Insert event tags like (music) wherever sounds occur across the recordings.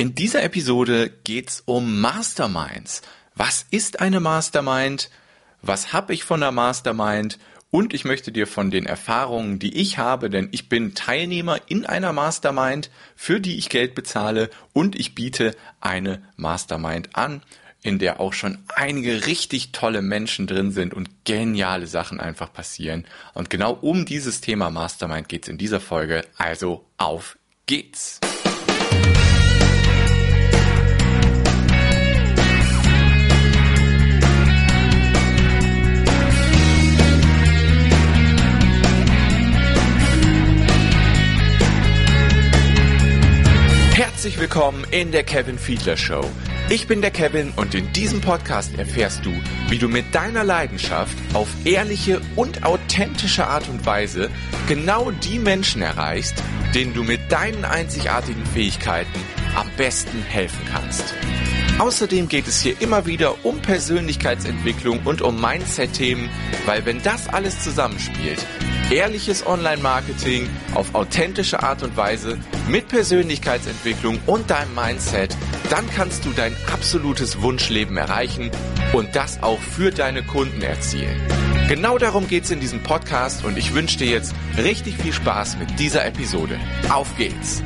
In dieser Episode geht's um Masterminds. Was ist eine Mastermind? Was habe ich von der Mastermind? Und ich möchte dir von den Erfahrungen, die ich habe, denn ich bin Teilnehmer in einer Mastermind, für die ich Geld bezahle und ich biete eine Mastermind an, in der auch schon einige richtig tolle Menschen drin sind und geniale Sachen einfach passieren. Und genau um dieses Thema Mastermind geht's in dieser Folge. Also auf geht's! Herzlich willkommen in der Kevin Fiedler Show. Ich bin der Kevin und in diesem Podcast erfährst du, wie du mit deiner Leidenschaft auf ehrliche und authentische Art und Weise genau die Menschen erreichst, denen du mit deinen einzigartigen Fähigkeiten am besten helfen kannst. Außerdem geht es hier immer wieder um Persönlichkeitsentwicklung und um Mindset-Themen, weil wenn das alles zusammenspielt, ehrliches Online-Marketing auf authentische Art und Weise mit Persönlichkeitsentwicklung und deinem Mindset, dann kannst du dein absolutes Wunschleben erreichen und das auch für deine Kunden erzielen. Genau darum geht es in diesem Podcast und ich wünsche dir jetzt richtig viel Spaß mit dieser Episode. Auf geht's!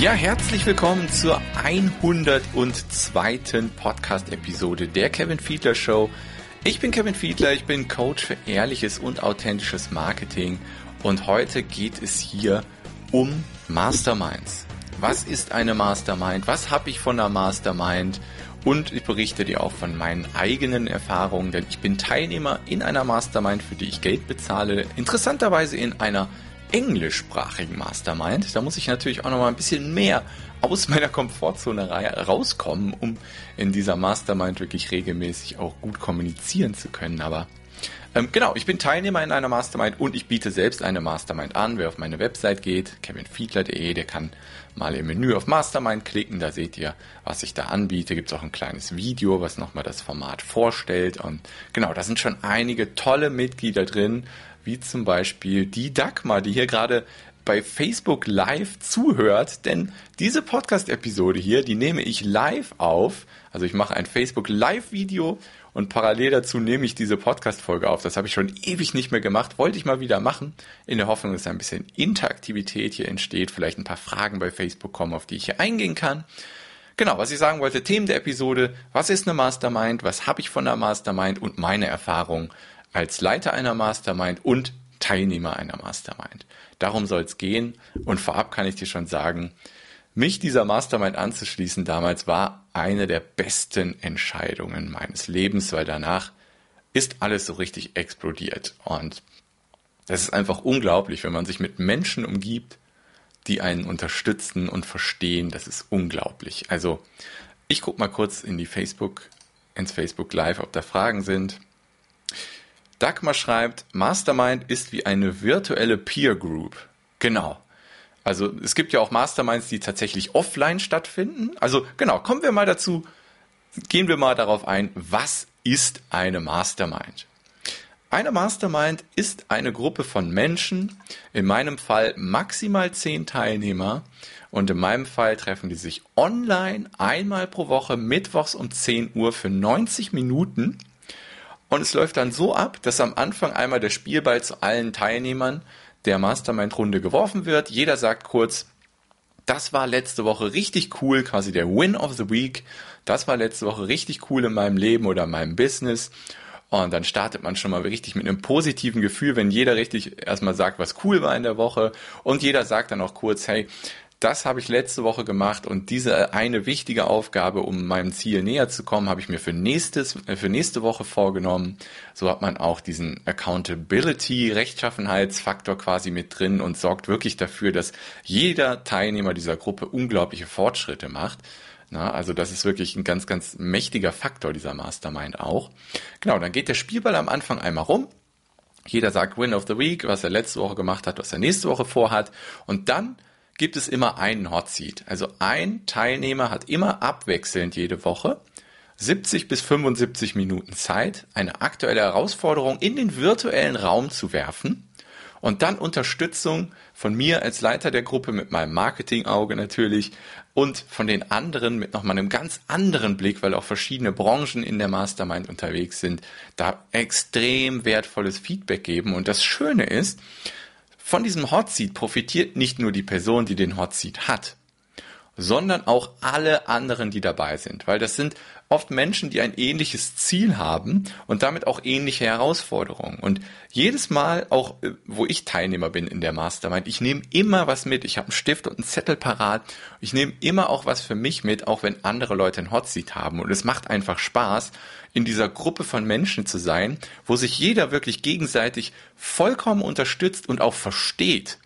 Ja, herzlich willkommen zur 102. Podcast-Episode der Kevin Fiedler Show. Ich bin Kevin Fiedler, ich bin Coach für ehrliches und authentisches Marketing und heute geht es hier um Masterminds. Was ist eine Mastermind? Was habe ich von einer Mastermind? Und ich berichte dir auch von meinen eigenen Erfahrungen, denn ich bin Teilnehmer in einer Mastermind, für die ich Geld bezahle. Interessanterweise in einer englischsprachigen Mastermind. Da muss ich natürlich auch noch mal ein bisschen mehr aus meiner Komfortzone rauskommen, um in dieser Mastermind wirklich regelmäßig auch gut kommunizieren zu können. Aber ähm, genau, ich bin Teilnehmer in einer Mastermind und ich biete selbst eine Mastermind an. Wer auf meine Website geht, kevinfiedler.de, der kann mal im Menü auf Mastermind klicken. Da seht ihr, was ich da anbiete. Gibt es auch ein kleines Video, was nochmal das Format vorstellt. Und genau, da sind schon einige tolle Mitglieder drin wie zum Beispiel die Dagmar, die hier gerade bei Facebook Live zuhört, denn diese Podcast-Episode hier, die nehme ich live auf. Also ich mache ein Facebook Live-Video und parallel dazu nehme ich diese Podcast-Folge auf. Das habe ich schon ewig nicht mehr gemacht, wollte ich mal wieder machen, in der Hoffnung, dass ein bisschen Interaktivität hier entsteht, vielleicht ein paar Fragen bei Facebook kommen, auf die ich hier eingehen kann. Genau, was ich sagen wollte, Themen der Episode, was ist eine Mastermind, was habe ich von der Mastermind und meine Erfahrung als Leiter einer Mastermind und Teilnehmer einer Mastermind. Darum soll es gehen und vorab kann ich dir schon sagen, mich dieser Mastermind anzuschließen damals war eine der besten Entscheidungen meines Lebens, weil danach ist alles so richtig explodiert und das ist einfach unglaublich, wenn man sich mit Menschen umgibt, die einen unterstützen und verstehen. Das ist unglaublich. Also ich gucke mal kurz in die Facebook, ins Facebook Live, ob da Fragen sind. Dagmar schreibt, Mastermind ist wie eine virtuelle Peer Group. Genau. Also es gibt ja auch Masterminds, die tatsächlich offline stattfinden. Also genau, kommen wir mal dazu, gehen wir mal darauf ein, was ist eine Mastermind? Eine Mastermind ist eine Gruppe von Menschen, in meinem Fall maximal zehn Teilnehmer und in meinem Fall treffen die sich online einmal pro Woche mittwochs um 10 Uhr für 90 Minuten und es läuft dann so ab, dass am Anfang einmal der Spielball zu allen Teilnehmern der Mastermind-Runde geworfen wird. Jeder sagt kurz, das war letzte Woche richtig cool, quasi der Win of the Week. Das war letzte Woche richtig cool in meinem Leben oder in meinem Business. Und dann startet man schon mal richtig mit einem positiven Gefühl, wenn jeder richtig erstmal sagt, was cool war in der Woche. Und jeder sagt dann auch kurz, hey, das habe ich letzte Woche gemacht und diese eine wichtige Aufgabe, um meinem Ziel näher zu kommen, habe ich mir für nächstes, äh, für nächste Woche vorgenommen. So hat man auch diesen Accountability, Rechtschaffenheitsfaktor quasi mit drin und sorgt wirklich dafür, dass jeder Teilnehmer dieser Gruppe unglaubliche Fortschritte macht. Na, also das ist wirklich ein ganz, ganz mächtiger Faktor dieser Mastermind auch. Genau, dann geht der Spielball am Anfang einmal rum Jeder sagt Win of the Week, was er letzte Woche gemacht hat, was er nächste Woche vorhat. Und dann gibt es immer einen Hot Seat. Also ein Teilnehmer hat immer abwechselnd jede Woche 70 bis 75 Minuten Zeit, eine aktuelle Herausforderung in den virtuellen Raum zu werfen und dann Unterstützung von mir als Leiter der Gruppe mit meinem Marketingauge natürlich und von den anderen mit nochmal einem ganz anderen Blick, weil auch verschiedene Branchen in der Mastermind unterwegs sind, da extrem wertvolles Feedback geben. Und das Schöne ist, von diesem Hot Seat profitiert nicht nur die Person, die den Hot Seat hat, sondern auch alle anderen, die dabei sind, weil das sind oft Menschen, die ein ähnliches Ziel haben und damit auch ähnliche Herausforderungen. Und jedes Mal, auch äh, wo ich Teilnehmer bin in der Mastermind, ich nehme immer was mit. Ich habe einen Stift und einen Zettel parat. Ich nehme immer auch was für mich mit, auch wenn andere Leute ein Hotseat haben. Und es macht einfach Spaß, in dieser Gruppe von Menschen zu sein, wo sich jeder wirklich gegenseitig vollkommen unterstützt und auch versteht.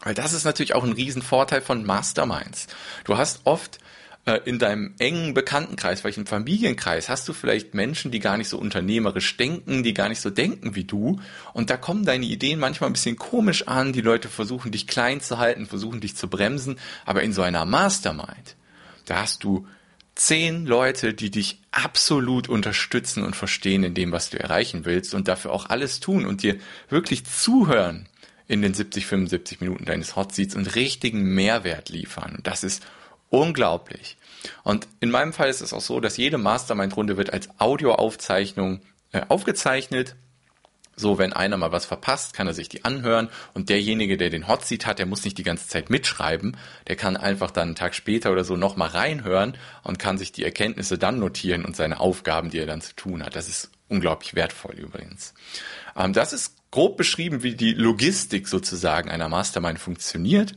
Weil das ist natürlich auch ein Riesenvorteil von Masterminds. Du hast oft in deinem engen Bekanntenkreis, vielleicht im Familienkreis, hast du vielleicht Menschen, die gar nicht so unternehmerisch denken, die gar nicht so denken wie du. Und da kommen deine Ideen manchmal ein bisschen komisch an. Die Leute versuchen dich klein zu halten, versuchen dich zu bremsen. Aber in so einer Mastermind, da hast du zehn Leute, die dich absolut unterstützen und verstehen in dem, was du erreichen willst und dafür auch alles tun und dir wirklich zuhören in den 70, 75 Minuten deines Hot Seats und richtigen Mehrwert liefern. Und das ist unglaublich. Und in meinem Fall ist es auch so, dass jede Mastermind-Runde wird als Audioaufzeichnung äh, aufgezeichnet. So, wenn einer mal was verpasst, kann er sich die anhören und derjenige, der den Hotseat hat, der muss nicht die ganze Zeit mitschreiben, der kann einfach dann einen Tag später oder so nochmal reinhören und kann sich die Erkenntnisse dann notieren und seine Aufgaben, die er dann zu tun hat. Das ist unglaublich wertvoll übrigens. Ähm, das ist grob beschrieben, wie die Logistik sozusagen einer Mastermind funktioniert.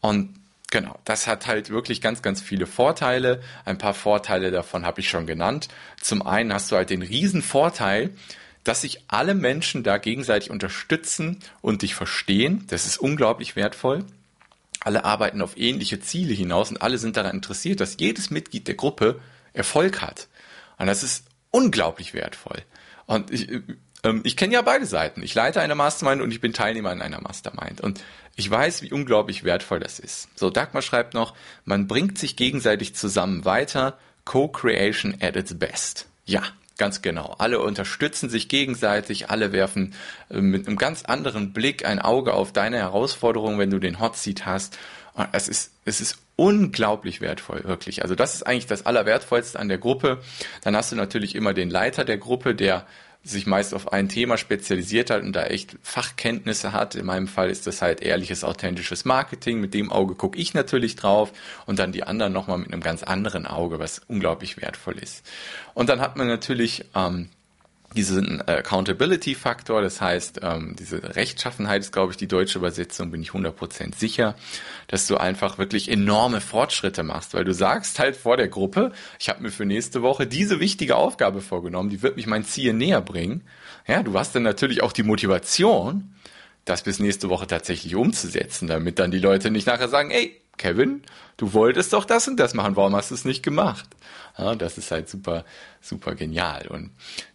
Und Genau, das hat halt wirklich ganz, ganz viele Vorteile. Ein paar Vorteile davon habe ich schon genannt. Zum einen hast du halt den riesen Vorteil, dass sich alle Menschen da gegenseitig unterstützen und dich verstehen. Das ist unglaublich wertvoll. Alle arbeiten auf ähnliche Ziele hinaus und alle sind daran interessiert, dass jedes Mitglied der Gruppe Erfolg hat. Und das ist unglaublich wertvoll. Und ich, ich kenne ja beide Seiten. Ich leite eine Mastermind und ich bin Teilnehmer in einer Mastermind. Und ich weiß, wie unglaublich wertvoll das ist. So, Dagmar schreibt noch, man bringt sich gegenseitig zusammen weiter. Co-Creation at its best. Ja, ganz genau. Alle unterstützen sich gegenseitig, alle werfen äh, mit einem ganz anderen Blick ein Auge auf deine Herausforderungen, wenn du den Hot Seat hast. Es ist, es ist unglaublich wertvoll, wirklich. Also das ist eigentlich das Allerwertvollste an der Gruppe. Dann hast du natürlich immer den Leiter der Gruppe, der sich meist auf ein Thema spezialisiert hat und da echt Fachkenntnisse hat. In meinem Fall ist das halt ehrliches, authentisches Marketing. Mit dem Auge gucke ich natürlich drauf und dann die anderen nochmal mit einem ganz anderen Auge, was unglaublich wertvoll ist. Und dann hat man natürlich ähm, diesen Accountability-Faktor, das heißt, ähm, diese Rechtschaffenheit ist, glaube ich, die deutsche Übersetzung, bin ich 100% sicher, dass du einfach wirklich enorme Fortschritte machst, weil du sagst halt vor der Gruppe, ich habe mir für nächste Woche diese wichtige Aufgabe vorgenommen, die wird mich mein Ziel näher bringen. Ja, du hast dann natürlich auch die Motivation, das bis nächste Woche tatsächlich umzusetzen, damit dann die Leute nicht nachher sagen, ey, Kevin, du wolltest doch das und das machen, warum hast du es nicht gemacht? Ja, das ist halt super, super genial. Und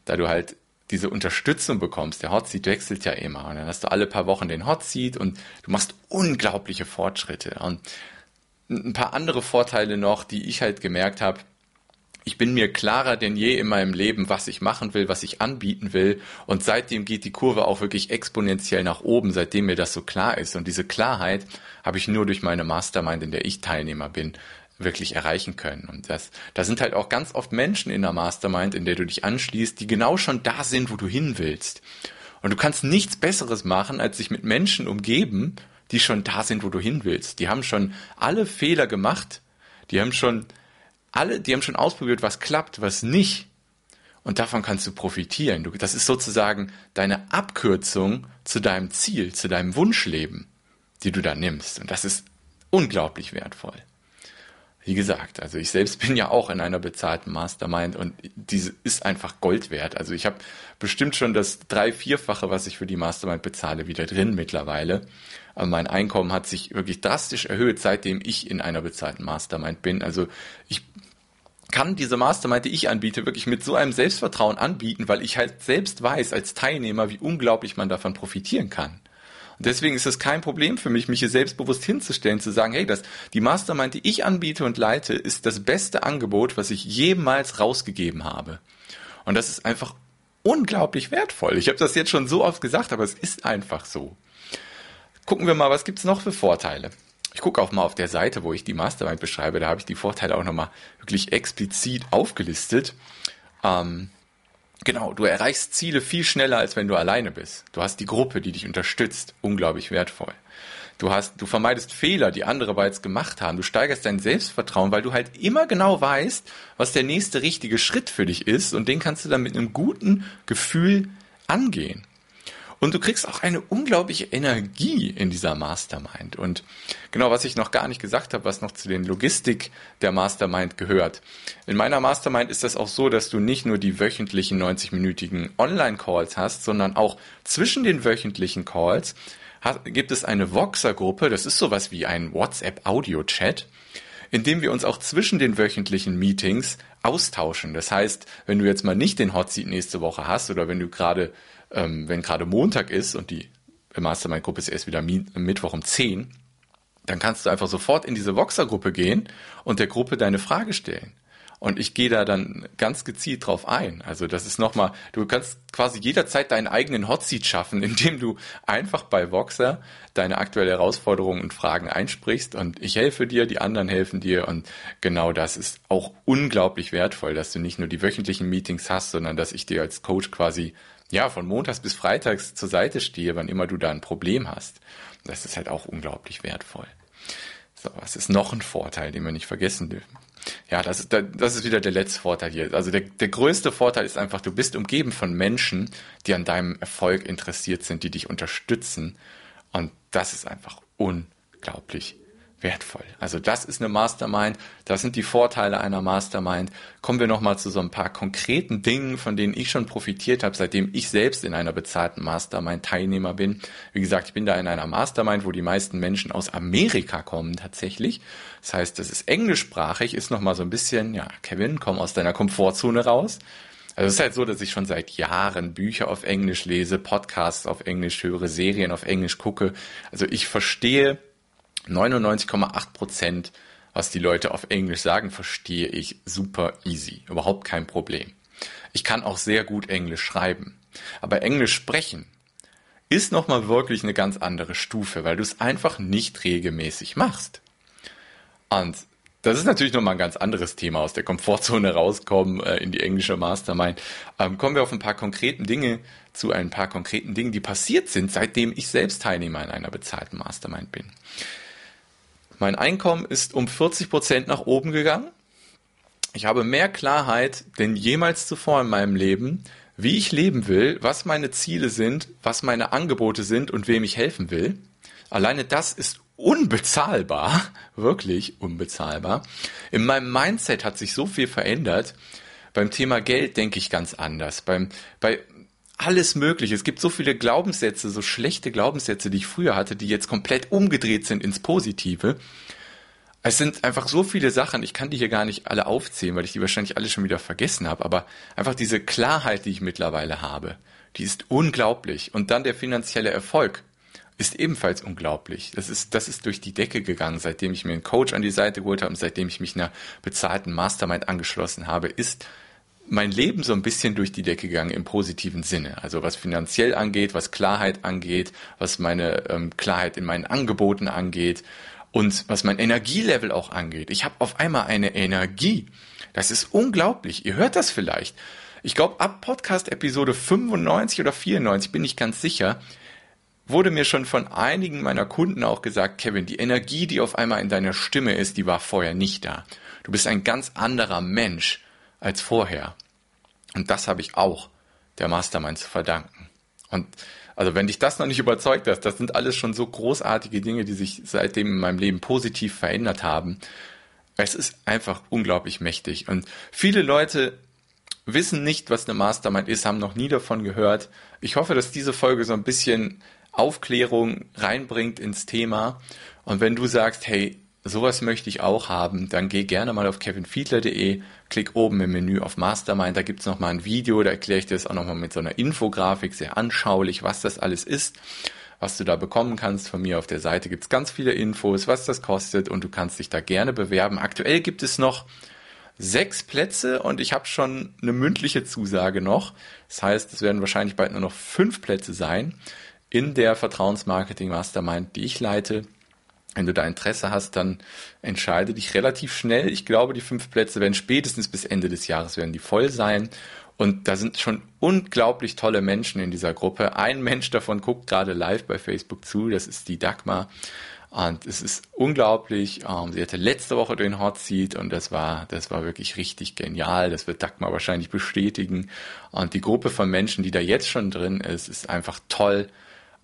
da du halt diese Unterstützung bekommst, der Hot Seat wechselt ja immer und dann hast du alle paar Wochen den Hot Seat und du machst unglaubliche Fortschritte. Und ein paar andere Vorteile noch, die ich halt gemerkt habe, ich bin mir klarer denn je in meinem Leben, was ich machen will, was ich anbieten will. Und seitdem geht die Kurve auch wirklich exponentiell nach oben, seitdem mir das so klar ist. Und diese Klarheit habe ich nur durch meine Mastermind, in der ich Teilnehmer bin, wirklich erreichen können. Und das, da sind halt auch ganz oft Menschen in der Mastermind, in der du dich anschließt, die genau schon da sind, wo du hin willst. Und du kannst nichts Besseres machen, als sich mit Menschen umgeben, die schon da sind, wo du hin willst. Die haben schon alle Fehler gemacht. Die haben schon alle, die haben schon ausprobiert, was klappt, was nicht. Und davon kannst du profitieren. Du, das ist sozusagen deine Abkürzung zu deinem Ziel, zu deinem Wunschleben, die du da nimmst. Und das ist unglaublich wertvoll. Wie gesagt, also ich selbst (laughs) bin ja auch in einer bezahlten Mastermind und diese ist einfach Gold wert. Also ich habe bestimmt schon das drei-, vierfache, was ich für die Mastermind bezahle, wieder drin mittlerweile. Aber mein Einkommen hat sich wirklich drastisch erhöht, seitdem ich in einer bezahlten Mastermind bin. Also ich kann diese Mastermind, die ich anbiete, wirklich mit so einem Selbstvertrauen anbieten, weil ich halt selbst weiß als Teilnehmer, wie unglaublich man davon profitieren kann. Und deswegen ist es kein Problem für mich, mich hier selbstbewusst hinzustellen, zu sagen, hey, das, die Mastermind, die ich anbiete und leite, ist das beste Angebot, was ich jemals rausgegeben habe. Und das ist einfach unglaublich wertvoll. Ich habe das jetzt schon so oft gesagt, aber es ist einfach so. Gucken wir mal, was gibt's noch für Vorteile? Ich gucke auch mal auf der Seite, wo ich die Mastermind beschreibe, da habe ich die Vorteile auch nochmal wirklich explizit aufgelistet. Ähm, genau, du erreichst Ziele viel schneller, als wenn du alleine bist. Du hast die Gruppe, die dich unterstützt, unglaublich wertvoll. Du hast, du vermeidest Fehler, die andere bereits gemacht haben. Du steigerst dein Selbstvertrauen, weil du halt immer genau weißt, was der nächste richtige Schritt für dich ist und den kannst du dann mit einem guten Gefühl angehen. Und du kriegst auch eine unglaubliche Energie in dieser Mastermind. Und genau, was ich noch gar nicht gesagt habe, was noch zu den Logistik der Mastermind gehört. In meiner Mastermind ist das auch so, dass du nicht nur die wöchentlichen 90-minütigen Online-Calls hast, sondern auch zwischen den wöchentlichen Calls gibt es eine Voxer-Gruppe, das ist sowas wie ein WhatsApp-Audio-Chat, in dem wir uns auch zwischen den wöchentlichen Meetings austauschen. Das heißt, wenn du jetzt mal nicht den Hot Seat nächste Woche hast oder wenn du gerade ähm, wenn gerade Montag ist und die Mastermind-Gruppe ist erst wieder Mittwoch um 10, dann kannst du einfach sofort in diese Voxer-Gruppe gehen und der Gruppe deine Frage stellen. Und ich gehe da dann ganz gezielt drauf ein. Also das ist nochmal, du kannst quasi jederzeit deinen eigenen Hotseat schaffen, (laughs) indem du einfach bei Voxer deine aktuelle Herausforderungen und Fragen einsprichst und ich helfe dir, die anderen helfen dir und genau das ist auch unglaublich wertvoll, dass du nicht nur die wöchentlichen Meetings hast, sondern dass ich dir als Coach quasi ja, von montags bis freitags zur Seite stehe, wann immer du da ein Problem hast. Das ist halt auch unglaublich wertvoll. So, was ist noch ein Vorteil, den wir nicht vergessen dürfen? Ja, das ist, das ist wieder der letzte Vorteil hier. Also der, der größte Vorteil ist einfach, du bist umgeben von Menschen, die an deinem Erfolg interessiert sind, die dich unterstützen. Und das ist einfach unglaublich wertvoll. Also das ist eine Mastermind, das sind die Vorteile einer Mastermind. Kommen wir nochmal zu so ein paar konkreten Dingen, von denen ich schon profitiert habe, seitdem ich selbst in einer bezahlten Mastermind Teilnehmer bin. Wie gesagt, ich bin da in einer Mastermind, wo die meisten Menschen aus Amerika kommen tatsächlich. Das heißt, das ist englischsprachig, ist nochmal so ein bisschen, ja, Kevin, komm aus deiner Komfortzone raus. Also es ist halt so, dass ich schon seit Jahren Bücher auf Englisch lese, Podcasts auf Englisch höre, Serien auf Englisch gucke. Also ich verstehe 99,8 Prozent, was die Leute auf Englisch sagen, verstehe ich super easy. Überhaupt kein Problem. Ich kann auch sehr gut Englisch schreiben. Aber Englisch sprechen ist nochmal wirklich eine ganz andere Stufe, weil du es einfach nicht regelmäßig machst. Und das ist natürlich nochmal ein ganz anderes Thema, aus der Komfortzone rauskommen äh, in die englische Mastermind. Ähm, kommen wir auf ein paar konkreten Dinge, zu ein paar konkreten Dingen, die passiert sind, seitdem ich selbst Teilnehmer in einer bezahlten Mastermind bin. Mein Einkommen ist um 40 Prozent nach oben gegangen. Ich habe mehr Klarheit denn jemals zuvor in meinem Leben, wie ich leben will, was meine Ziele sind, was meine Angebote sind und wem ich helfen will. Alleine das ist unbezahlbar, (laughs) wirklich unbezahlbar. In meinem Mindset hat sich so viel verändert. Beim Thema Geld denke ich ganz anders. Beim, bei alles Mögliche. Es gibt so viele Glaubenssätze, so schlechte Glaubenssätze, die ich früher hatte, die jetzt komplett umgedreht sind ins Positive. Es sind einfach so viele Sachen, ich kann die hier gar nicht alle aufzählen, weil ich die wahrscheinlich alle schon wieder vergessen habe, aber einfach diese Klarheit, die ich mittlerweile habe, die ist unglaublich. Und dann der finanzielle Erfolg ist ebenfalls unglaublich. Das ist, das ist durch die Decke gegangen, seitdem ich mir einen Coach an die Seite geholt habe und seitdem ich mich einer bezahlten Mastermind angeschlossen habe, ist mein Leben so ein bisschen durch die Decke gegangen im positiven Sinne. Also was finanziell angeht, was Klarheit angeht, was meine ähm, Klarheit in meinen Angeboten angeht und was mein Energielevel auch angeht. Ich habe auf einmal eine Energie. Das ist unglaublich. Ihr hört das vielleicht. Ich glaube, ab Podcast Episode 95 oder 94 bin ich ganz sicher, wurde mir schon von einigen meiner Kunden auch gesagt, Kevin, die Energie, die auf einmal in deiner Stimme ist, die war vorher nicht da. Du bist ein ganz anderer Mensch als vorher. Und das habe ich auch der Mastermind zu verdanken. Und also wenn dich das noch nicht überzeugt hast, das sind alles schon so großartige Dinge, die sich seitdem in meinem Leben positiv verändert haben. Es ist einfach unglaublich mächtig. Und viele Leute wissen nicht, was eine Mastermind ist, haben noch nie davon gehört. Ich hoffe, dass diese Folge so ein bisschen Aufklärung reinbringt ins Thema. Und wenn du sagst, hey, sowas möchte ich auch haben, dann geh gerne mal auf kevinfiedler.de, klick oben im Menü auf Mastermind, da gibt's noch mal ein Video, da erkläre ich dir das auch noch mal mit so einer Infografik, sehr anschaulich, was das alles ist, was du da bekommen kannst. Von mir auf der Seite gibt's ganz viele Infos, was das kostet und du kannst dich da gerne bewerben. Aktuell gibt es noch sechs Plätze und ich habe schon eine mündliche Zusage noch. Das heißt, es werden wahrscheinlich bald nur noch fünf Plätze sein in der Vertrauensmarketing Mastermind, die ich leite. Wenn du da Interesse hast, dann entscheide dich relativ schnell. Ich glaube, die fünf Plätze werden spätestens bis Ende des Jahres werden die voll sein. Und da sind schon unglaublich tolle Menschen in dieser Gruppe. Ein Mensch davon guckt gerade live bei Facebook zu. Das ist die Dagmar. Und es ist unglaublich. Ähm, sie hatte letzte Woche den Hot Seat und das war, das war wirklich richtig genial. Das wird Dagmar wahrscheinlich bestätigen. Und die Gruppe von Menschen, die da jetzt schon drin ist, ist einfach toll.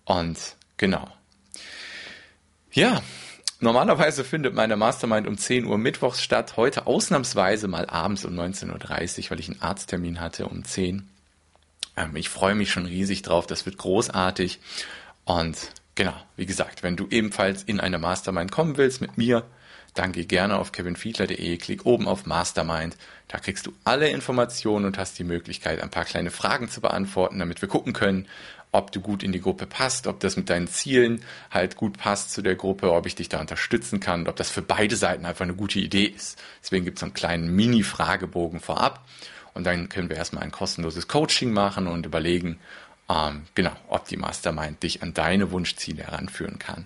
Und genau. Ja, normalerweise findet meine Mastermind um 10 Uhr mittwochs statt. Heute ausnahmsweise mal abends um 19.30 Uhr, weil ich einen Arzttermin hatte um 10. Ähm, ich freue mich schon riesig drauf. Das wird großartig. Und genau, wie gesagt, wenn du ebenfalls in eine Mastermind kommen willst mit mir, dann geh gerne auf kevinfiedler.de, klick oben auf Mastermind. Da kriegst du alle Informationen und hast die Möglichkeit, ein paar kleine Fragen zu beantworten, damit wir gucken können, ob du gut in die Gruppe passt, ob das mit deinen Zielen halt gut passt zu der Gruppe, ob ich dich da unterstützen kann, ob das für beide Seiten einfach eine gute Idee ist. Deswegen gibt es einen kleinen Mini-Fragebogen vorab und dann können wir erstmal ein kostenloses Coaching machen und überlegen, ähm, genau, ob die Mastermind dich an deine Wunschziele heranführen kann.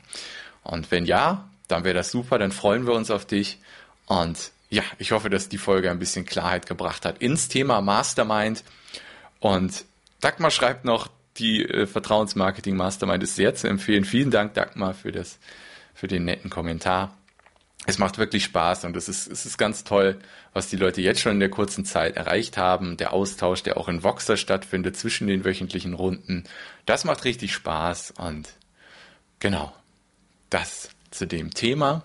Und wenn ja, dann wäre das super, dann freuen wir uns auf dich und ja, ich hoffe, dass die Folge ein bisschen Klarheit gebracht hat ins Thema Mastermind. Und Dagmar schreibt noch, die äh, Vertrauensmarketing Mastermind ist sehr zu empfehlen. Vielen Dank, Dagmar, für das, für den netten Kommentar. Es macht wirklich Spaß und es ist, es ist ganz toll, was die Leute jetzt schon in der kurzen Zeit erreicht haben. Der Austausch, der auch in Voxer stattfindet zwischen den wöchentlichen Runden. Das macht richtig Spaß und genau, das zu dem Thema.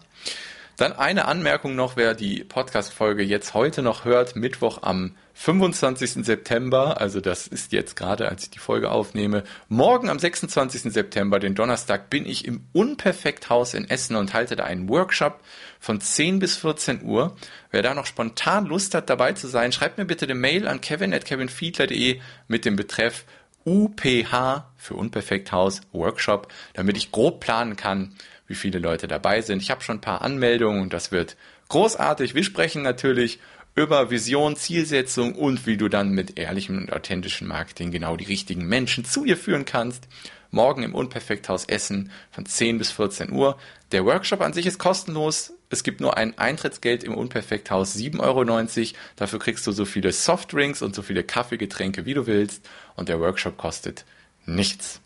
Dann eine Anmerkung noch, wer die Podcast-Folge jetzt heute noch hört, Mittwoch am 25. September, also das ist jetzt gerade, als ich die Folge aufnehme. Morgen am 26. September, den Donnerstag, bin ich im Unperfekthaus in Essen und halte da einen Workshop von 10 bis 14 Uhr. Wer da noch spontan Lust hat, dabei zu sein, schreibt mir bitte eine Mail an kevin.kevinfiedler.de mit dem Betreff UPH für Unperfekthaus Workshop, damit ich grob planen kann, wie viele Leute dabei sind. Ich habe schon ein paar Anmeldungen und das wird großartig. Wir sprechen natürlich über Vision, Zielsetzung und wie du dann mit ehrlichem und authentischem Marketing genau die richtigen Menschen zu dir führen kannst. Morgen im Unperfekthaus Essen von 10 bis 14 Uhr. Der Workshop an sich ist kostenlos. Es gibt nur ein Eintrittsgeld im Unperfekthaus, 7,90 Euro. Dafür kriegst du so viele Softdrinks und so viele Kaffeegetränke, wie du willst. Und der Workshop kostet nichts.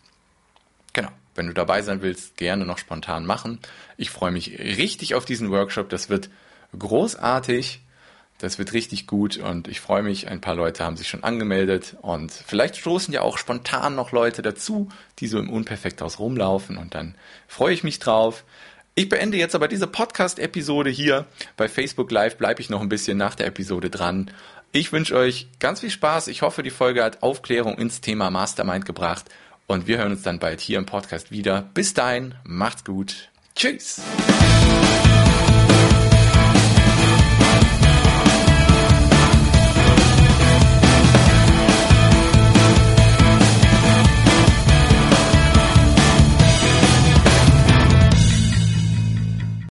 Wenn du dabei sein willst, gerne noch spontan machen. Ich freue mich richtig auf diesen Workshop. Das wird großartig. Das wird richtig gut und ich freue mich, ein paar Leute haben sich schon angemeldet und vielleicht stoßen ja auch spontan noch Leute dazu, die so im Unperfekthaus rumlaufen und dann freue ich mich drauf. Ich beende jetzt aber diese Podcast-Episode hier. Bei Facebook Live bleibe ich noch ein bisschen nach der Episode dran. Ich wünsche euch ganz viel Spaß. Ich hoffe, die Folge hat Aufklärung ins Thema Mastermind gebracht und wir hören uns dann bald hier im Podcast wieder. Bis dahin, macht's gut. Tschüss.